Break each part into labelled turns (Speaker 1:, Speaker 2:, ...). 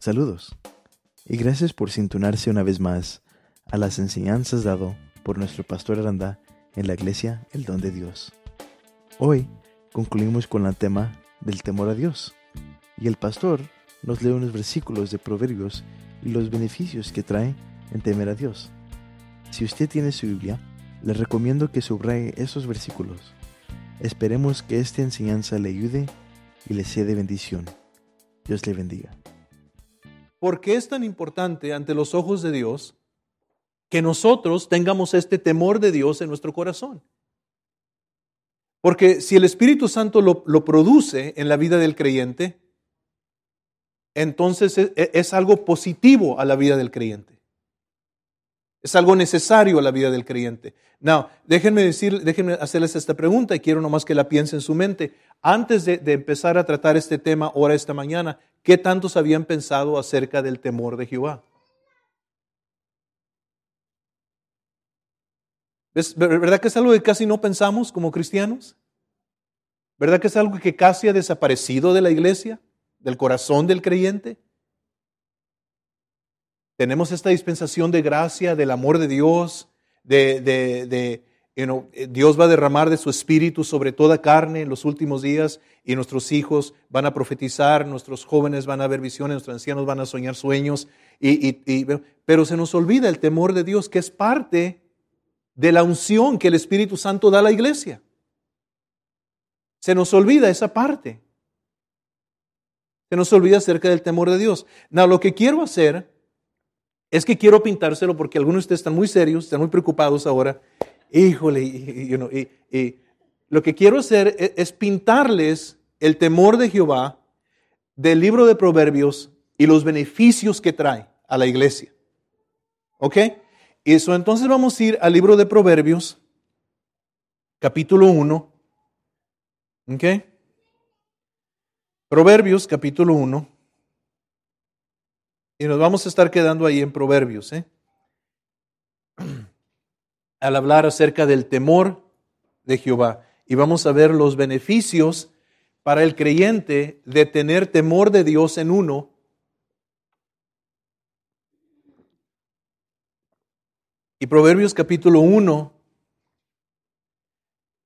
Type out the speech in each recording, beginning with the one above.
Speaker 1: Saludos y gracias por sintonarse una vez más a las enseñanzas dado por nuestro pastor Aranda en la iglesia El Don de Dios. Hoy concluimos con el tema del temor a Dios y el pastor nos lee unos versículos de Proverbios y los beneficios que trae en temer a Dios. Si usted tiene su Biblia, le recomiendo que subraye esos versículos. Esperemos que esta enseñanza le ayude y le sea de bendición. Dios le bendiga.
Speaker 2: ¿Por qué es tan importante ante los ojos de Dios que nosotros tengamos este temor de Dios en nuestro corazón? Porque si el Espíritu Santo lo, produce en la vida del creyente, entonces es, es algo positivo a la vida del creyente. Es algo necesario a la vida del creyente. Now, déjenme decir, déjenme hacerles esta pregunta y quiero nomás que la piensen en su mente. Antes de, empezar a tratar este tema ahora esta mañana, ¿qué tantos habían pensado acerca del temor de Jehová? ¿Es ¿Verdad que es algo que casi no pensamos como cristianos? ¿Verdad que es algo que casi ha desaparecido de la iglesia, del corazón del creyente? Tenemos esta dispensación de gracia, del amor de Dios, de, de, de know, Dios va a derramar de su espíritu sobre toda carne en los últimos días y nuestros hijos van a profetizar, nuestros jóvenes van a ver visiones, nuestros ancianos van a soñar sueños, y, y, pero se nos olvida el temor de Dios, que es parte de la unción que el Espíritu Santo da a la iglesia. Se nos olvida esa parte. Se nos olvida acerca del temor de Dios. No, lo que quiero hacer es que quiero pintárselo porque algunos de ustedes están muy serios, están muy preocupados ahora. Híjole, y, lo que quiero hacer es, es pintarles el temor de Jehová del libro de Proverbios y los beneficios que trae a la iglesia. ¿Ok? Eso entonces vamos a ir al libro de Proverbios, capítulo 1. ¿Ok? Proverbios, capítulo 1. Y nos vamos a estar quedando ahí en Proverbios, ¿eh? Al hablar acerca del temor de Jehová. Y vamos a ver los beneficios para el creyente de tener temor de Dios en uno. Y Proverbios capítulo 1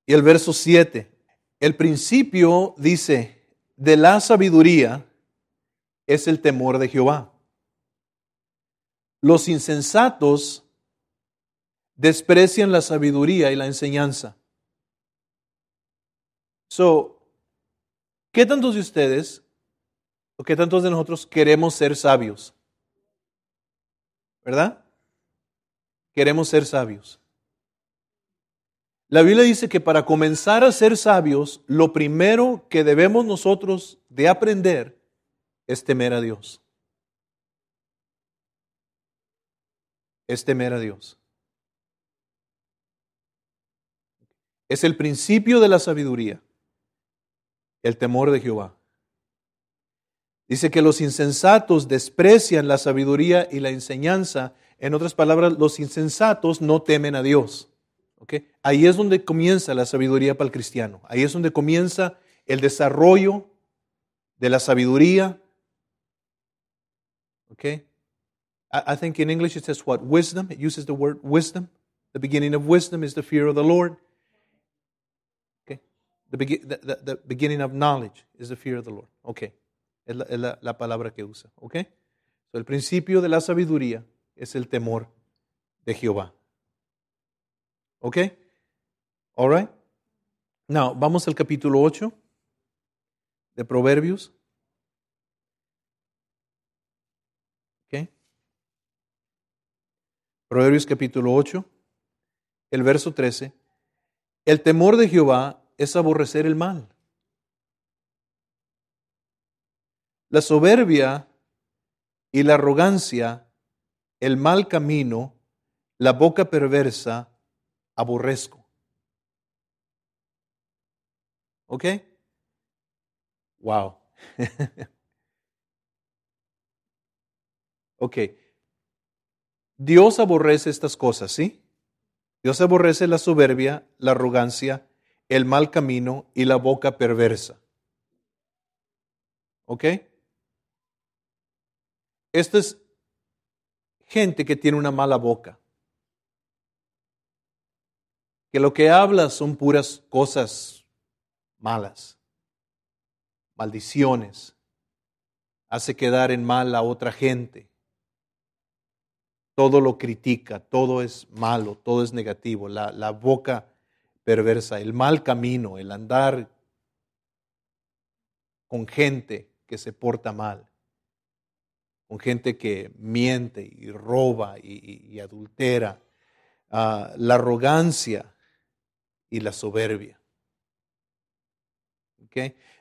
Speaker 2: y el verso 7. El principio dice, de la sabiduría es el temor de Jehová. Los insensatos desprecian la sabiduría y la enseñanza. So, ¿qué tantos de ustedes o qué tantos de nosotros queremos ser sabios? ¿Verdad? Queremos ser sabios. La Biblia dice que para comenzar a ser sabios, lo primero que debemos nosotros de aprender es temer a Dios. es temer a Dios. Es el principio de la sabiduría, el temor de Jehová. Dice que los insensatos desprecian la sabiduría y la enseñanza. En otras palabras, los insensatos no temen a Dios. ¿Okay? Ahí es donde comienza la sabiduría para el cristiano. Ahí es donde comienza el desarrollo de la sabiduría. ¿Okay? I think in English it says what? Wisdom. It uses the word wisdom. The beginning of wisdom is the fear of the Lord. Okay. The, be the, the, the beginning of knowledge is the fear of the Lord. Okay. Es la, palabra que usa. Okay. So el principio de la sabiduría es el temor de Jehová. Okay. All right. Now, vamos al capítulo 8 de Proverbios. Proverbios capítulo 8, el verso 13. El temor de Jehová es aborrecer el mal. La soberbia y la arrogancia, el mal camino, la boca perversa, aborrezco. ¿Ok? Wow. ok. Dios aborrece estas cosas, ¿sí? Dios aborrece la soberbia, la arrogancia, el mal camino y la boca perversa. ¿Ok? Esta es gente que tiene una mala boca. Que lo que habla son puras cosas malas, maldiciones, hace quedar en mal a otra gente. Todo lo critica, todo es malo, todo es negativo. La, la boca perversa, el mal camino, el andar con gente que se porta mal, con gente que miente y roba y, adultera, ah, la arrogancia y la soberbia.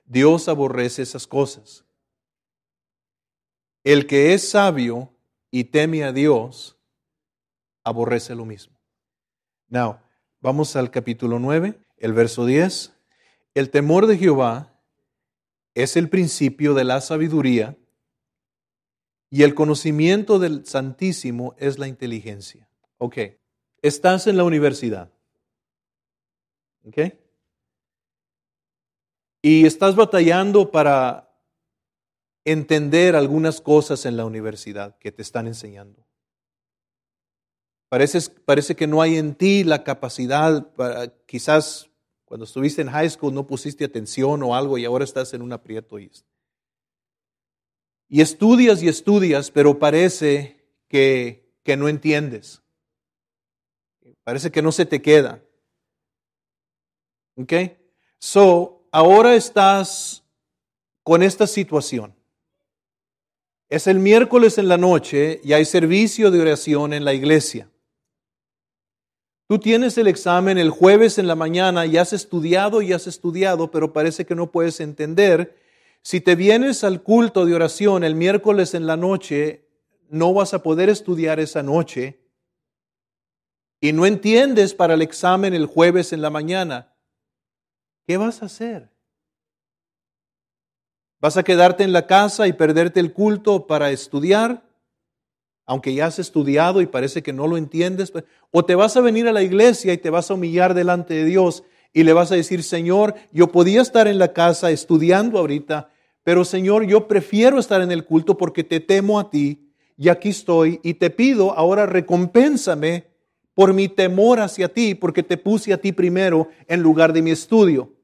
Speaker 2: Dios aborrece esas cosas. El que es sabio y teme a Dios, aborrece lo mismo. Now, vamos al capítulo 9, el verso 10. El temor de Jehová es el principio de la sabiduría y el conocimiento del Santísimo es la inteligencia. Ok, estás en la universidad. Ok. Y estás batallando para entender algunas cosas en la universidad que te están enseñando. Parece, que no hay en ti la capacidad, para, quizás cuando estuviste en high school no pusiste atención o algo y ahora estás en un aprieto. Y, y estudias y estudias, pero parece que no entiendes. Parece que no se te queda. ¿Ok? So, ahora estás con esta situación. Es el miércoles en la noche y hay servicio de oración en la iglesia. Tú tienes el examen el jueves en la mañana y has estudiado y has estudiado, pero parece que no puedes entender. Si te vienes al culto de oración el miércoles en la noche, no vas a poder estudiar esa noche y no entiendes para el examen el jueves en la mañana. ¿Qué vas a hacer? ¿Vas a quedarte en la casa y perderte el culto para estudiar? Aunque ya has estudiado y parece que no lo entiendes, pues, o te vas a venir a la iglesia y te vas a humillar delante de Dios y le vas a decir, Señor, yo podía estar en la casa estudiando ahorita, pero Señor, yo prefiero estar en el culto porque te temo a ti y aquí estoy y te pido ahora recompénsame por mi temor hacia ti, porque te puse a ti primero en lugar de mi estudio.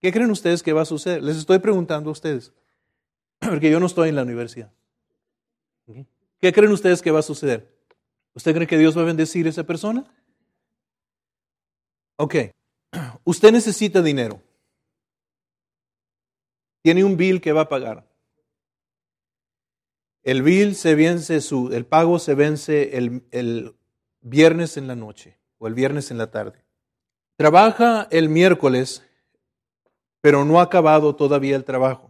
Speaker 2: ¿Qué creen ustedes que va a suceder? Les estoy preguntando a ustedes, porque yo no estoy en la universidad. ¿Qué creen ustedes que va a suceder? ¿Usted cree que Dios va a bendecir a esa persona? Ok, usted necesita dinero. Tiene un bill que va a pagar. El bill se vence, su, el pago se vence el, el viernes en la noche o el viernes en la tarde. Trabaja el miércoles, pero no ha acabado todavía el trabajo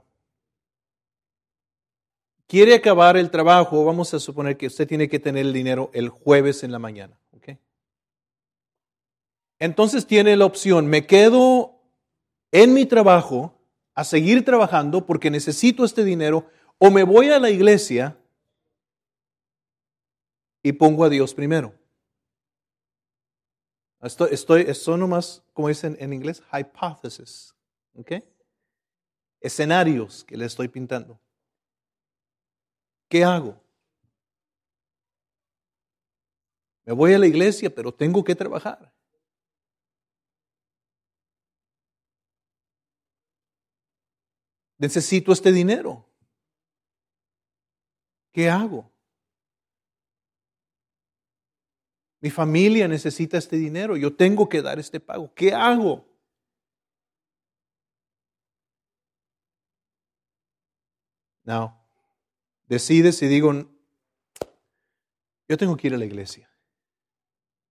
Speaker 2: quiere acabar el trabajo, vamos a suponer que usted tiene que tener el dinero el jueves en la mañana. Entonces tiene la opción, me quedo en mi trabajo a seguir trabajando porque necesito este dinero o me voy a la iglesia y pongo a Dios primero. Estoy, estoy, esto nomás, como dicen en inglés, hypothesis. Escenarios que le estoy pintando. ¿Qué hago? Me voy a la iglesia, pero tengo que trabajar. Necesito este dinero. ¿Qué hago? Mi familia necesita este dinero. Yo tengo que dar este pago. ¿Qué hago? No decides y digo, yo tengo que ir a la iglesia.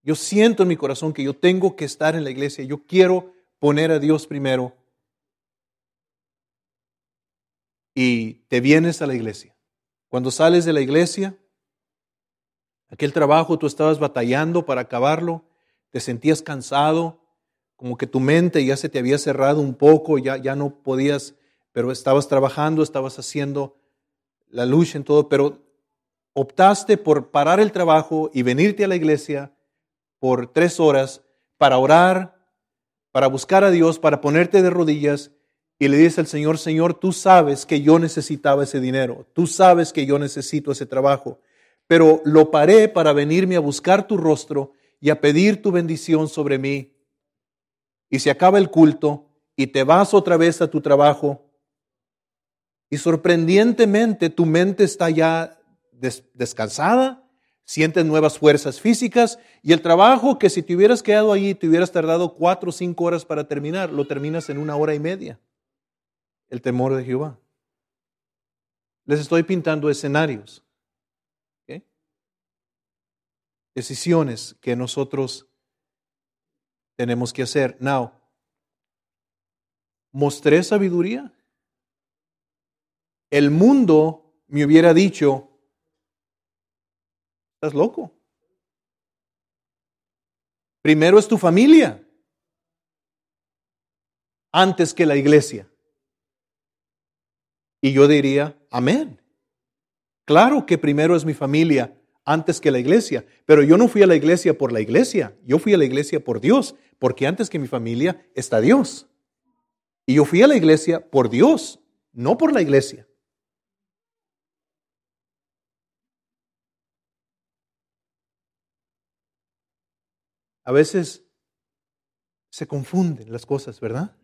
Speaker 2: Yo siento en mi corazón que yo tengo que estar en la iglesia. Yo quiero poner a Dios primero. Y te vienes a la iglesia. Cuando sales de la iglesia, aquel trabajo tú estabas batallando para acabarlo, te sentías cansado, como que tu mente ya se te había cerrado un poco, ya, ya no podías, pero estabas trabajando, estabas haciendo la lucha en todo, pero optaste por parar el trabajo y venirte a la iglesia por tres horas para orar, para buscar a Dios, para ponerte de rodillas y le dices al Señor, Señor, tú sabes que yo necesitaba ese dinero, tú sabes que yo necesito ese trabajo, pero lo paré para venirme a buscar tu rostro y a pedir tu bendición sobre mí. Y se acaba el culto y te vas otra vez a tu trabajo y sorprendentemente tu mente está ya descansada, sientes nuevas fuerzas físicas y el trabajo que si te hubieras quedado allí te hubieras tardado cuatro o cinco horas para terminar, lo terminas en una hora y media. El temor de Jehová. Les estoy pintando escenarios. Decisiones que nosotros tenemos que hacer. Now, ¿mostré sabiduría? El mundo me hubiera dicho, Estás loco. Primero es tu familia antes que la iglesia. Y yo diría, amén. Claro que primero es mi familia antes que la iglesia, pero yo no fui a la iglesia por la iglesia, yo fui a la iglesia por Dios, porque antes que mi familia está Dios. Y yo fui a la iglesia por Dios, no por la iglesia. A veces se confunden las cosas, ¿verdad?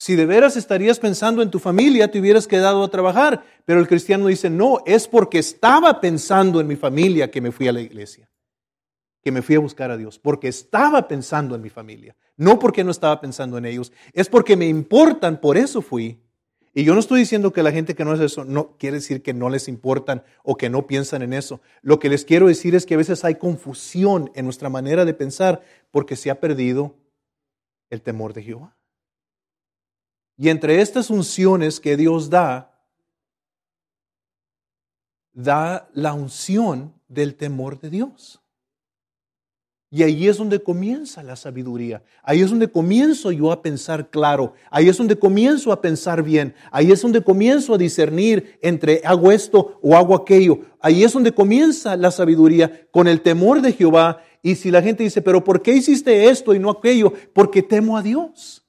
Speaker 2: Si de veras estarías pensando en tu familia, te hubieras quedado a trabajar. Pero el cristiano dice, no, es porque estaba pensando en mi familia que me fui a la iglesia, que me fui a buscar a Dios, porque estaba pensando en mi familia, no porque no estaba pensando en ellos, es porque me importan, por eso fui. Y yo no estoy diciendo que la gente que no es eso no quiere decir que no les importan o que no piensan en eso. Lo que les quiero decir es que a veces hay confusión en nuestra manera de pensar porque se ha perdido el temor de Jehová. Y entre estas unciones que Dios da, da la unción del temor de Dios. Y ahí es donde comienza la sabiduría. Ahí es donde comienzo yo a pensar claro. Ahí es donde comienzo a pensar bien. Ahí es donde comienzo a discernir entre hago esto o hago aquello. Ahí es donde comienza la sabiduría con el temor de Jehová. Y si la gente dice, pero ¿por qué hiciste esto y no aquello? Porque temo a Dios.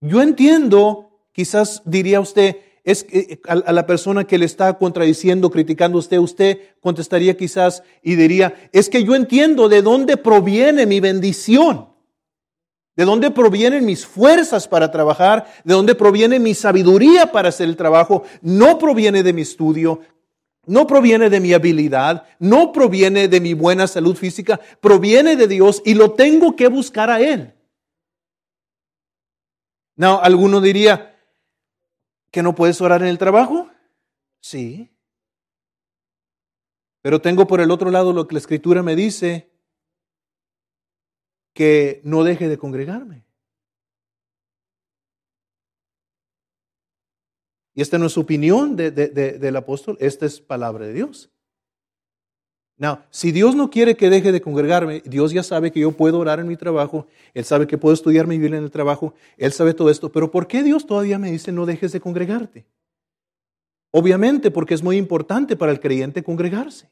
Speaker 2: Yo entiendo, quizás diría usted, es eh, a la persona que le está contradiciendo, criticando a usted, usted contestaría quizás y diría, es que yo entiendo de dónde proviene mi bendición, de dónde provienen mis fuerzas para trabajar, de dónde proviene mi sabiduría para hacer el trabajo, no proviene de mi estudio, no proviene de mi habilidad, no proviene de mi buena salud física, proviene de Dios y lo tengo que buscar a Él. No, alguno diría, ¿Que no puedes orar en el trabajo? Sí. Pero tengo por el otro lado lo que la escritura me dice, que no deje de congregarme. Y esta no es opinión del apóstol, esta es palabra de Dios. Now, si Dios no quiere que deje de congregarme, Dios ya sabe que yo puedo orar en mi trabajo, Él sabe que puedo estudiar mi Biblia en el trabajo, Él sabe todo esto, pero ¿por qué Dios todavía me dice no dejes de congregarte? Obviamente porque es muy importante para el creyente congregarse.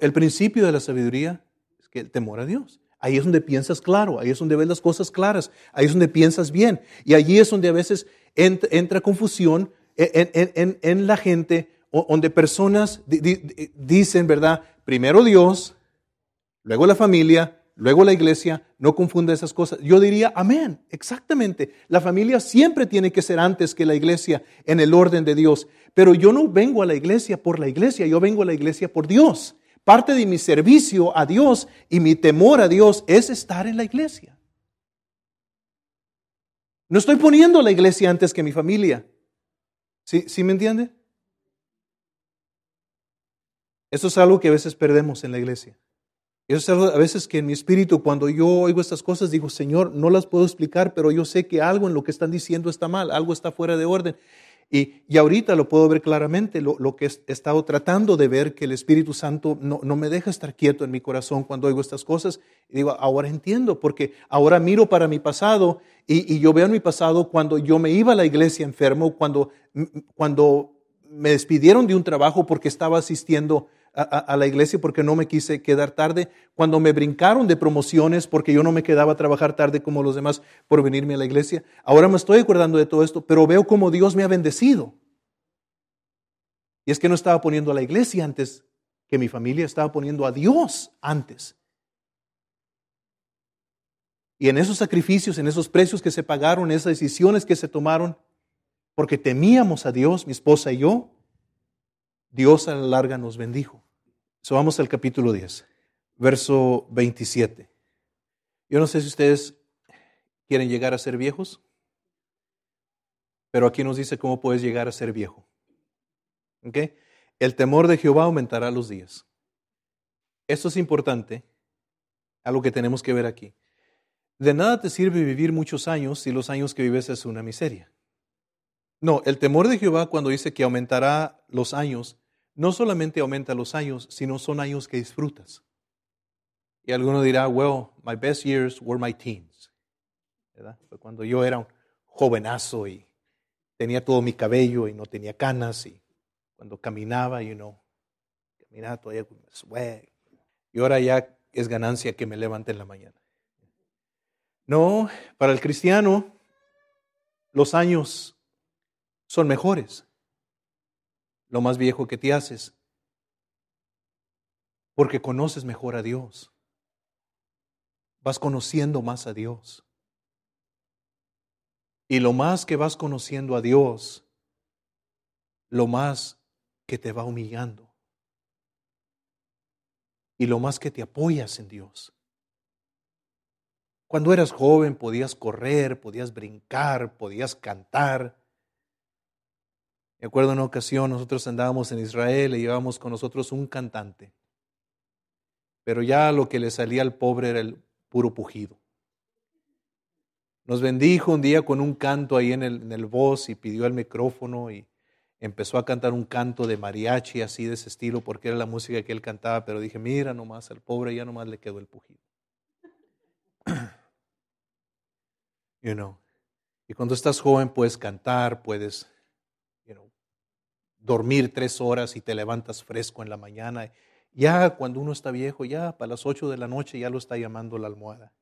Speaker 2: el principio de la sabiduría es que el temor a Dios. Ahí es donde piensas claro, ahí es donde ves las cosas claras, ahí es donde piensas bien. Y allí es donde a veces entra, confusión en, la gente, donde personas dicen, ¿verdad? Primero Dios, luego la familia, luego la iglesia, no confunda esas cosas. Yo diría, amén, exactamente. La familia siempre tiene que ser antes que la iglesia en el orden de Dios. Pero yo no vengo a la iglesia por la iglesia, yo vengo a la iglesia por Dios. Parte de mi servicio a Dios y mi temor a Dios es estar en la iglesia. No estoy poniendo la iglesia antes que mi familia. ¿Sí, ¿Sí me entiende? Eso es algo que a veces perdemos en la iglesia. Eso es algo a veces que en mi espíritu, cuando yo oigo estas cosas, digo, Señor, no las puedo explicar, pero yo sé que algo en lo que están diciendo está mal, algo está fuera de orden. Y, y ahorita lo puedo ver claramente, lo, lo que he estado tratando de ver, que el Espíritu Santo no, no, me deja estar quieto en mi corazón cuando oigo estas cosas. Y digo, ahora entiendo, porque ahora miro para mi pasado y, y yo veo en mi pasado cuando yo me iba a la iglesia enfermo, cuando, cuando me despidieron de un trabajo porque estaba asistiendo a, la iglesia porque no me quise quedar tarde, cuando me brincaron de promociones porque yo no me quedaba a trabajar tarde como los demás por venirme a la iglesia. Ahora me estoy acordando de todo esto, pero veo cómo Dios me ha bendecido. Y es que no estaba poniendo a la iglesia antes que mi familia, estaba poniendo a Dios antes. Y en esos sacrificios, en esos precios que se pagaron, en esas decisiones que se tomaron, porque temíamos a Dios, mi esposa y yo, Dios a la larga nos bendijo. So, vamos al capítulo 10, verso 27. Yo no sé si ustedes quieren llegar a ser viejos, pero aquí nos dice cómo puedes llegar a ser viejo. ¿Okay? El temor de Jehová aumentará los días. Esto es importante, algo que tenemos que ver aquí. De nada te sirve vivir muchos años si los años que vives es una miseria. No, el temor de Jehová cuando dice que aumentará los años, no solamente aumenta los años, sino son años que disfrutas. Y alguno dirá, well, my best years were my teens. ¿verdad? Fue cuando yo era un jovenazo y tenía todo mi cabello y no tenía canas y cuando caminaba, you know, caminaba todavía con swag. Y ahora ya es ganancia que me levante en la mañana. No, para el cristiano los años son mejores lo más viejo que te haces, porque conoces mejor a Dios. Vas conociendo más a Dios. Y lo más que vas conociendo a Dios, lo más que te va humillando. Y lo más que te apoyas en Dios. Cuando eras joven podías correr, podías brincar, podías cantar, me acuerdo una ocasión, nosotros andábamos en Israel y llevábamos con nosotros un cantante. Pero ya lo que le salía al pobre era el puro pujido. Nos bendijo un día con un canto ahí en el, en el voz y pidió el micrófono y empezó a cantar un canto de mariachi así de ese estilo porque era la música que él cantaba, pero dije, mira nomás, al pobre ya nomás le quedó el pujido. You know. Y cuando estás joven puedes cantar, puedes dormir tres horas y te levantas fresco en la mañana. Ya cuando uno está viejo, ya para las ocho de la noche ya lo está llamando la almohada.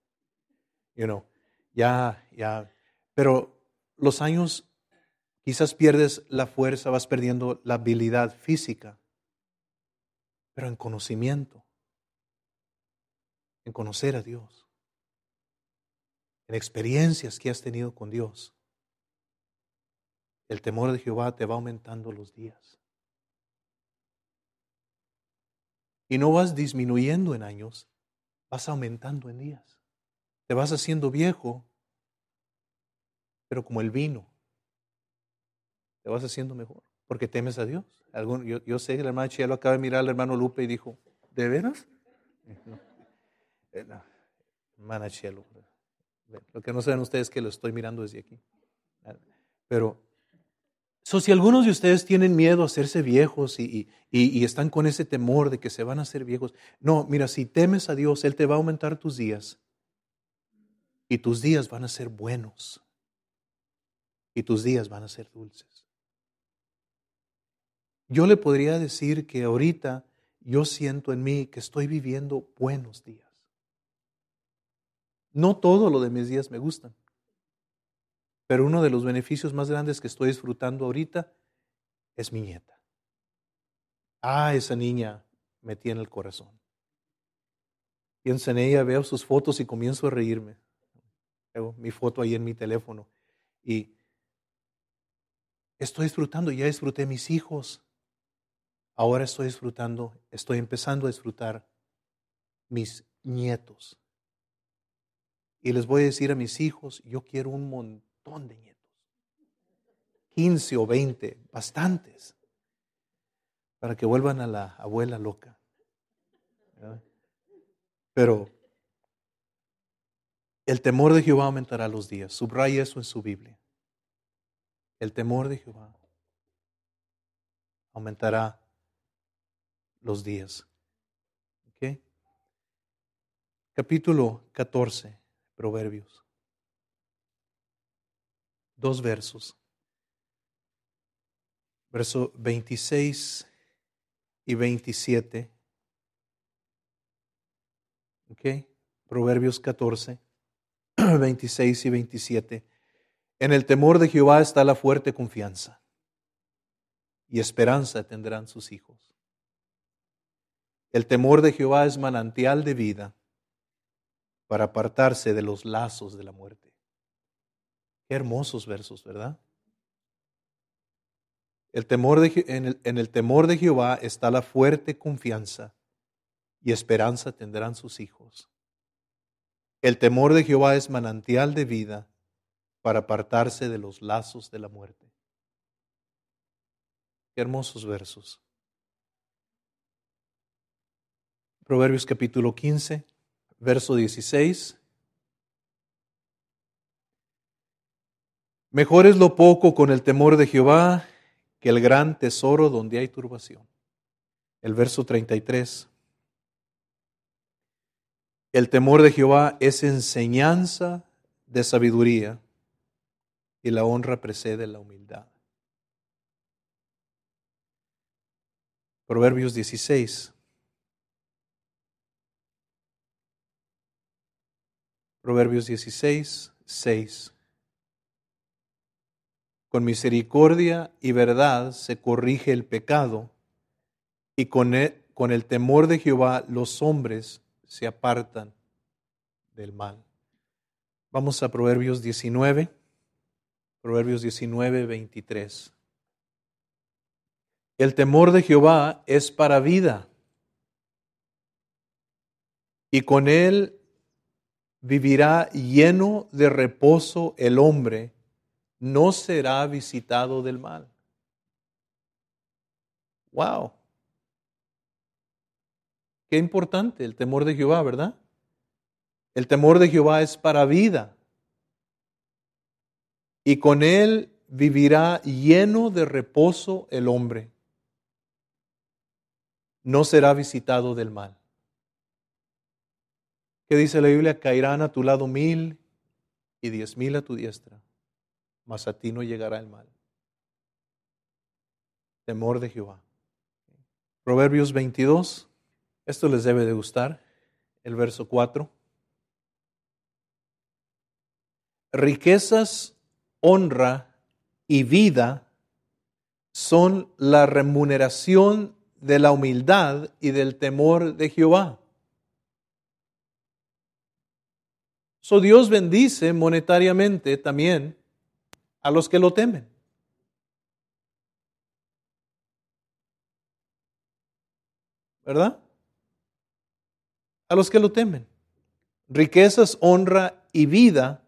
Speaker 2: You know, ya, ya. Pero los años quizás pierdes la fuerza, vas perdiendo la habilidad física, pero en conocimiento, en conocer a Dios, en experiencias que has tenido con Dios el temor de Jehová te va aumentando los días. Y no vas disminuyendo en años, vas aumentando en días. Te vas haciendo viejo, pero como el vino, te vas haciendo mejor, porque temes a Dios. yo, sé que la hermana lo acaba de mirar al hermano Lupe y dijo, ¿de veras? No. Eh, hermana Chelo, lo que no saben ustedes es que lo estoy mirando desde aquí. Pero So, si algunos de ustedes tienen miedo a hacerse viejos y, y, están con ese temor de que se van a hacer viejos, no, mira, si temes a Dios, Él te va a aumentar tus días y tus días van a ser buenos y tus días van a ser dulces. Yo le podría decir que ahorita yo siento en mí que estoy viviendo buenos días. No todo lo de mis días me gustan. Pero uno de los beneficios más grandes que estoy disfrutando ahorita es mi nieta. Ah, esa niña me tiene el corazón. Pienso en ella, veo sus fotos y comienzo a reírme. Veo mi foto ahí en mi teléfono y estoy disfrutando, ya disfruté mis hijos. Ahora estoy disfrutando, estoy empezando a disfrutar mis nietos. Y les voy a decir a mis hijos, yo quiero un montón de nietos. 15 o 20, bastantes, para que vuelvan a la abuela loca. Pero el temor de Jehová aumentará los días. Subraya eso en su Biblia. El temor de Jehová aumentará los días. ¿Ok? Capítulo 14, Proverbios. Dos versos. Verso 26 y 27. ¿Ok? Proverbios 14, 26 y 27. En el temor de Jehová está la fuerte confianza y esperanza tendrán sus hijos. El temor de Jehová es manantial de vida para apartarse de los lazos de la muerte. Qué hermosos versos, ¿verdad? El temor en, el, en el temor de Jehová está la fuerte confianza y esperanza tendrán sus hijos. El temor de Jehová es manantial de vida para apartarse de los lazos de la muerte. Qué hermosos versos. Proverbios capítulo 15, verso 16. Mejor es lo poco con el temor de Jehová que el gran tesoro donde hay turbación. El verso 33. El temor de Jehová es enseñanza de sabiduría y la honra precede la humildad. Proverbios 16. Proverbios 16, 6. Con misericordia y verdad se corrige el pecado y con el, con el temor de Jehová los hombres se apartan del mal. Vamos a Proverbios 19, Proverbios 19, 23. El temor de Jehová es para vida y con él vivirá lleno de reposo el hombre, no será visitado del mal. Wow. Qué importante el temor de Jehová, ¿verdad? El temor de Jehová es para vida. Y con él vivirá lleno de reposo el hombre. No será visitado del mal. ¿Qué dice la Biblia? Caerán a tu lado mil y diez mil a tu diestra, mas a ti no llegará el mal. Temor de Jehová. Proverbios 22, esto les debe de gustar, el verso 4. Riquezas, honra y vida son la remuneración de la humildad y del temor de Jehová. So Dios bendice monetariamente también a los que lo temen. ¿Verdad? A los que lo temen. Riquezas, honra y vida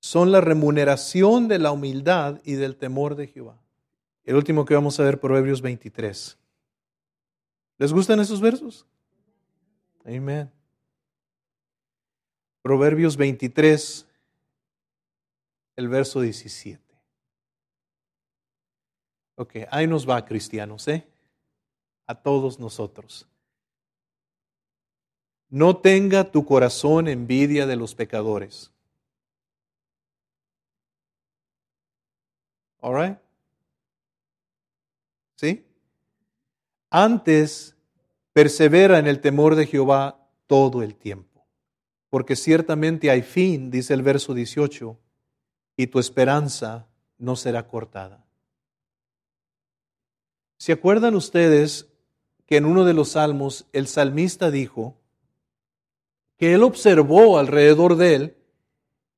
Speaker 2: son la remuneración de la humildad y del temor de Jehová. El último que vamos a ver, Proverbios 23. ¿Les gustan esos versos? Amén. Proverbios 23, el verso 17. Ok, ahí nos va, cristianos, ¿eh? A todos nosotros. No tenga tu corazón envidia de los pecadores. All right? ¿Sí? Antes, persevera en el temor de Jehová todo el tiempo porque ciertamente hay fin, dice el verso 18, y tu esperanza no será cortada. ¿Se acuerdan ustedes que en uno de los salmos el salmista dijo que él observó alrededor de él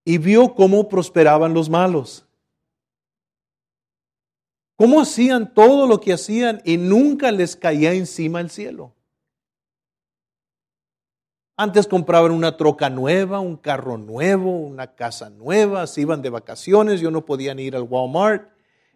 Speaker 2: y vio cómo prosperaban los malos? ¿Cómo hacían todo lo que hacían y nunca les caía encima el cielo? Antes compraban una troca nueva, un carro nuevo, una casa nueva, se iban de vacaciones, yo no podían ir al Walmart.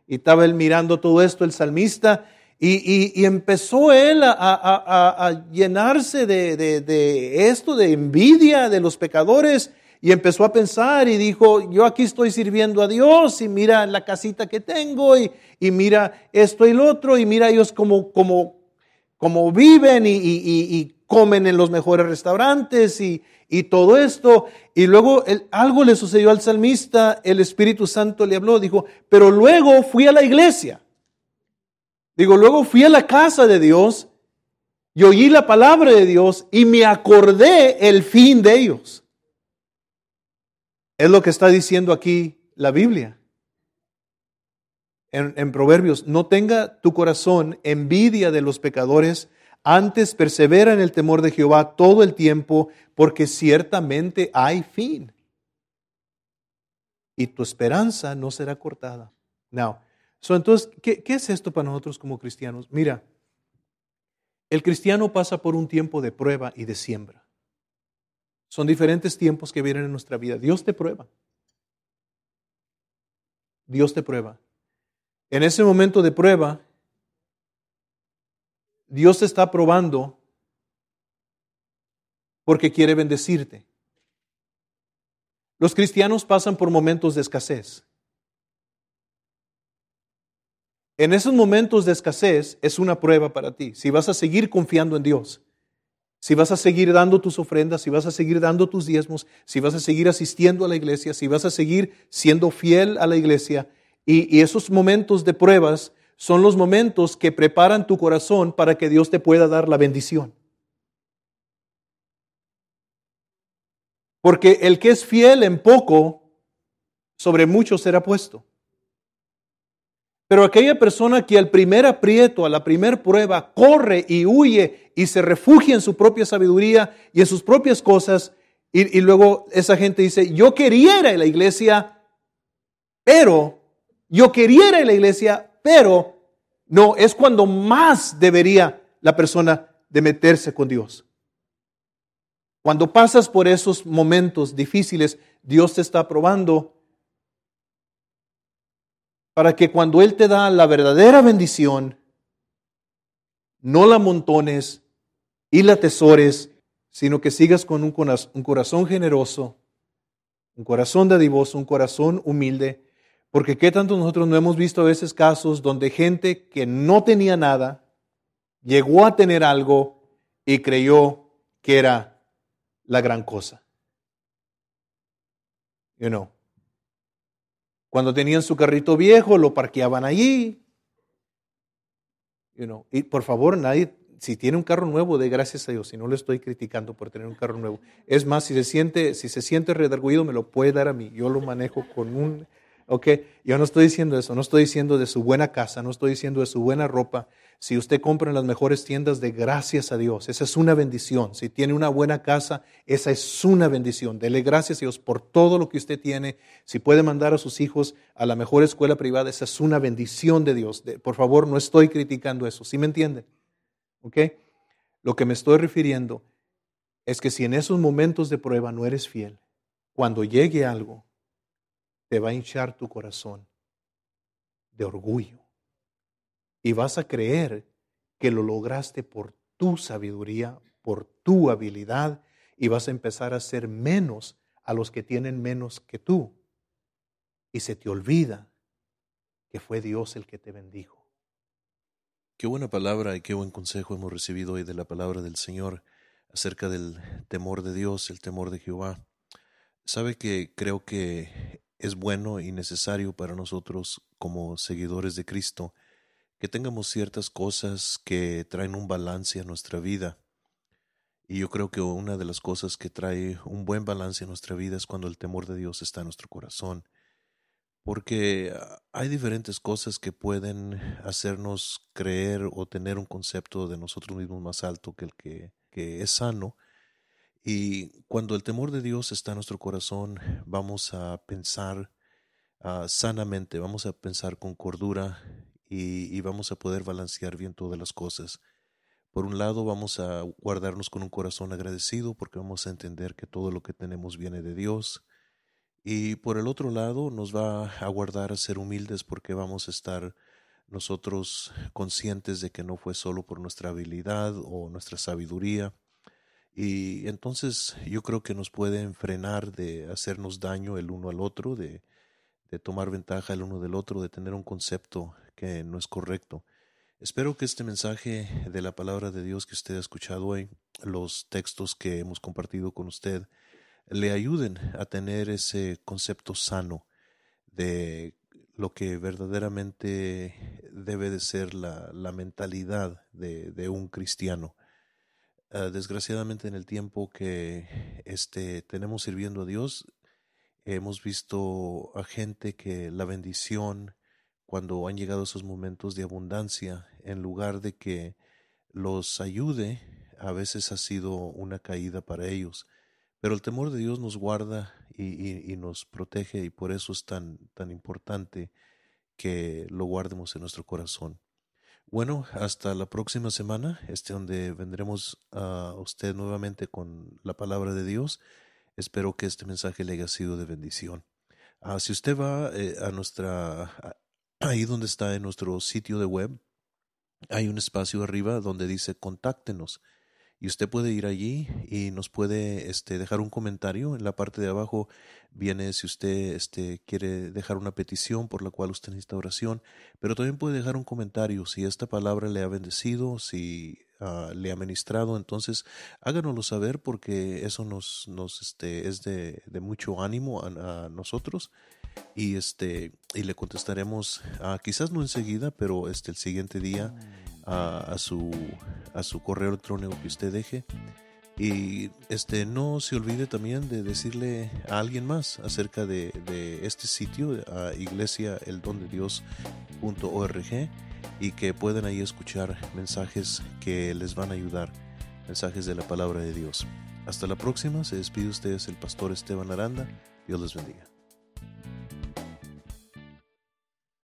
Speaker 2: Y estaba él mirando todo esto, el salmista, y, empezó él a, llenarse de, esto, de envidia de los pecadores, y empezó a pensar y dijo, yo aquí estoy sirviendo a Dios y mira la casita que tengo y, y mira esto y lo otro y mira ellos como, como, como viven y, comen en los mejores restaurantes y, y todo esto. Y luego algo le sucedió al salmista, el Espíritu Santo le habló, dijo, pero luego fui a la iglesia. Digo, luego fui a la casa de Dios y oí la palabra de Dios y me acordé el fin de ellos. Es lo que está diciendo aquí la Biblia. En, Proverbios, no tenga tu corazón envidia de los pecadores, antes persevera en el temor de Jehová todo el tiempo, porque ciertamente hay fin. Y tu esperanza no será cortada. Now, so entonces, ¿qué, ¿qué es esto para nosotros como cristianos? Mira, el cristiano pasa por un tiempo de prueba y de siembra. Son diferentes tiempos que vienen en nuestra vida. Dios te prueba. Dios te prueba. En ese momento de prueba, Dios te está probando porque quiere bendecirte. Los cristianos pasan por momentos de escasez. En esos momentos de escasez es una prueba para ti. Si vas a seguir confiando en Dios, si vas a seguir dando tus ofrendas, si vas a seguir dando tus diezmos, si vas a seguir asistiendo a la iglesia, si vas a seguir siendo fiel a la iglesia, y, esos momentos de pruebas son los momentos que preparan tu corazón para que Dios te pueda dar la bendición. Porque el que es fiel en poco, sobre mucho será puesto. Pero aquella persona que al primer aprieto, a la primer prueba, corre y huye y se refugia en su propia sabiduría y en sus propias cosas, y, luego esa gente dice, yo quería la iglesia, pero, yo quería ir a la iglesia, pero no, es cuando más debería la persona de meterse con Dios. Cuando pasas por esos momentos difíciles, Dios te está probando para que cuando Él te da la verdadera bendición, no la montones y la tesores, sino que sigas con un corazón generoso, un corazón dadivoso, un corazón humilde, porque qué tanto nosotros no hemos visto a veces casos donde gente que no tenía nada llegó a tener algo y creyó que era la gran cosa. Cuando tenían su carrito viejo, lo parqueaban allí. You know. Y por favor, nadie, si tiene un carro nuevo, de gracias a Dios. Si no le estoy criticando por tener un carro nuevo. Es más, si se siente, si se siente redarguido, me lo puede dar a mí. Yo lo manejo con un ¿ok? Yo no estoy diciendo eso, no estoy diciendo de su buena casa, no estoy diciendo de su buena ropa. Si usted compra en las mejores tiendas, de gracias a Dios, esa es una bendición. Si tiene una buena casa, esa es una bendición. Dele gracias a Dios por todo lo que usted tiene. Si puede mandar a sus hijos a la mejor escuela privada, esa es una bendición de Dios. por favor, no estoy criticando eso, ¿sí me entiende? ¿Ok? Lo que me estoy refiriendo es que si en esos momentos de prueba no eres fiel, cuando llegue algo, te va a hinchar tu corazón de orgullo. Y vas a creer que lo lograste por tu sabiduría, por tu habilidad, y vas a empezar a ser menos a los que tienen menos que tú. Y se te olvida que fue Dios el que te bendijo.
Speaker 3: Qué buena palabra y qué buen consejo hemos recibido hoy de la palabra del Señor acerca del temor de Dios, el temor de Jehová. Sabe que creo que es bueno y necesario para nosotros como seguidores de Cristo que tengamos ciertas cosas que traen un balance a nuestra vida. Y yo creo que una de las cosas que trae un buen balance a nuestra vida es cuando el temor de Dios está en nuestro corazón. Porque hay diferentes cosas que pueden hacernos creer o tener un concepto de nosotros mismos más alto que el que es sano y cuando el temor de Dios está en nuestro corazón, vamos a pensar ah, sanamente, vamos a pensar con cordura y, vamos a poder balancear bien todas las cosas. Por un lado, vamos a guardarnos con un corazón agradecido porque vamos a entender que todo lo que tenemos viene de Dios. Y por el otro lado, nos va a guardar a ser humildes porque vamos a estar nosotros conscientes de que no fue solo por nuestra habilidad o nuestra sabiduría, Y entonces yo creo que nos pueden frenar de hacernos daño el uno al otro, de, de tomar ventaja el uno del otro, de tener un concepto que no es correcto. Espero que este mensaje de la palabra de Dios que usted ha escuchado hoy, los textos que hemos compartido con usted, le ayuden a tener ese concepto sano de lo que verdaderamente debe de ser la, la mentalidad de, de, un cristiano. Uh, desgraciadamente en el tiempo que este, tenemos sirviendo a Dios, hemos visto a gente que la bendición, cuando han llegado esos momentos de abundancia, en lugar de que los ayude, a veces ha sido una caída para ellos. Pero el temor de Dios nos guarda y, y, y, nos protege y por eso es tan, tan importante que lo guardemos en nuestro corazón. Bueno, hasta la próxima semana, este donde vendremos a usted nuevamente con la palabra de Dios. Espero que este mensaje le haya sido de bendición. Uh, si usted va eh, a nuestra, ahí donde está en nuestro sitio de web, hay un espacio arriba donde dice contáctenos y usted puede ir allí y nos puede este, dejar un comentario. En la parte de abajo viene si usted este, quiere dejar una petición por la cual usted necesita oración, pero también puede dejar un comentario si esta palabra le ha bendecido, si uh, le ha ministrado, entonces háganoslo saber porque eso nos, nos este, es de, de mucho ánimo a, a nosotros y este y le contestaremos uh, quizás no enseguida pero este el siguiente día uh, a su a su correo electrónico que usted deje. Y este no se olvide también de decirle a alguien más acerca de, este sitio a iglesia el don de y que puedan ahí escuchar mensajes que les van a ayudar mensajes de la palabra de Dios. Hasta la próxima se despide ustedes el pastor Esteban Aranda. Dios les bendiga